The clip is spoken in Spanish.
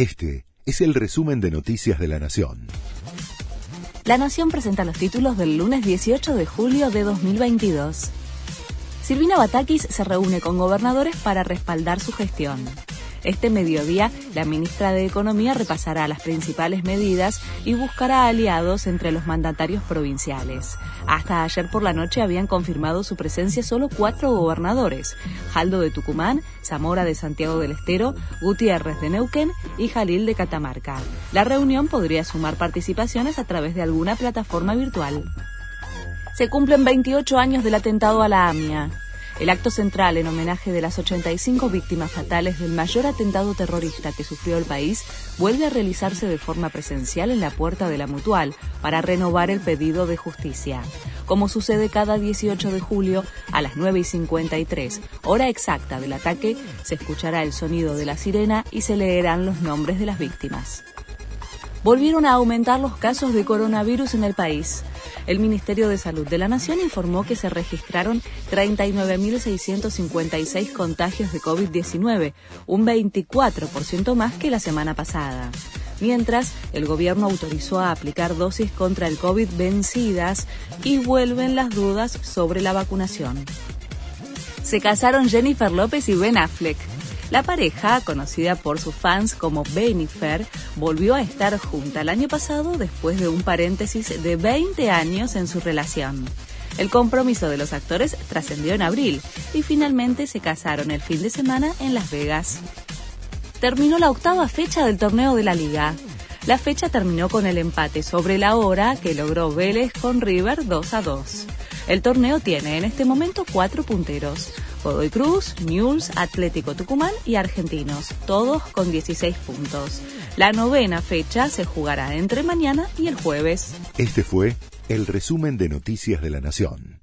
Este es el resumen de Noticias de la Nación. La Nación presenta los títulos del lunes 18 de julio de 2022. Silvina Batakis se reúne con gobernadores para respaldar su gestión. Este mediodía, la ministra de Economía repasará las principales medidas y buscará aliados entre los mandatarios provinciales. Hasta ayer por la noche habían confirmado su presencia solo cuatro gobernadores, Jaldo de Tucumán, Zamora de Santiago del Estero, Gutiérrez de Neuquén y Jalil de Catamarca. La reunión podría sumar participaciones a través de alguna plataforma virtual. Se cumplen 28 años del atentado a la AMIA. El acto central en homenaje de las 85 víctimas fatales del mayor atentado terrorista que sufrió el país vuelve a realizarse de forma presencial en la puerta de la Mutual para renovar el pedido de justicia. Como sucede cada 18 de julio, a las 9 y 53, hora exacta del ataque, se escuchará el sonido de la sirena y se leerán los nombres de las víctimas. Volvieron a aumentar los casos de coronavirus en el país. El Ministerio de Salud de la Nación informó que se registraron 39.656 contagios de COVID-19, un 24% más que la semana pasada. Mientras, el gobierno autorizó a aplicar dosis contra el COVID vencidas y vuelven las dudas sobre la vacunación. Se casaron Jennifer López y Ben Affleck. La pareja, conocida por sus fans como Benifer, volvió a estar junta el año pasado después de un paréntesis de 20 años en su relación. El compromiso de los actores trascendió en abril y finalmente se casaron el fin de semana en Las Vegas. Terminó la octava fecha del torneo de la liga. La fecha terminó con el empate sobre la hora que logró Vélez con River 2 a 2. El torneo tiene en este momento cuatro punteros. Godoy Cruz, News, Atlético Tucumán y Argentinos, todos con 16 puntos. La novena fecha se jugará entre mañana y el jueves. Este fue el resumen de Noticias de la Nación.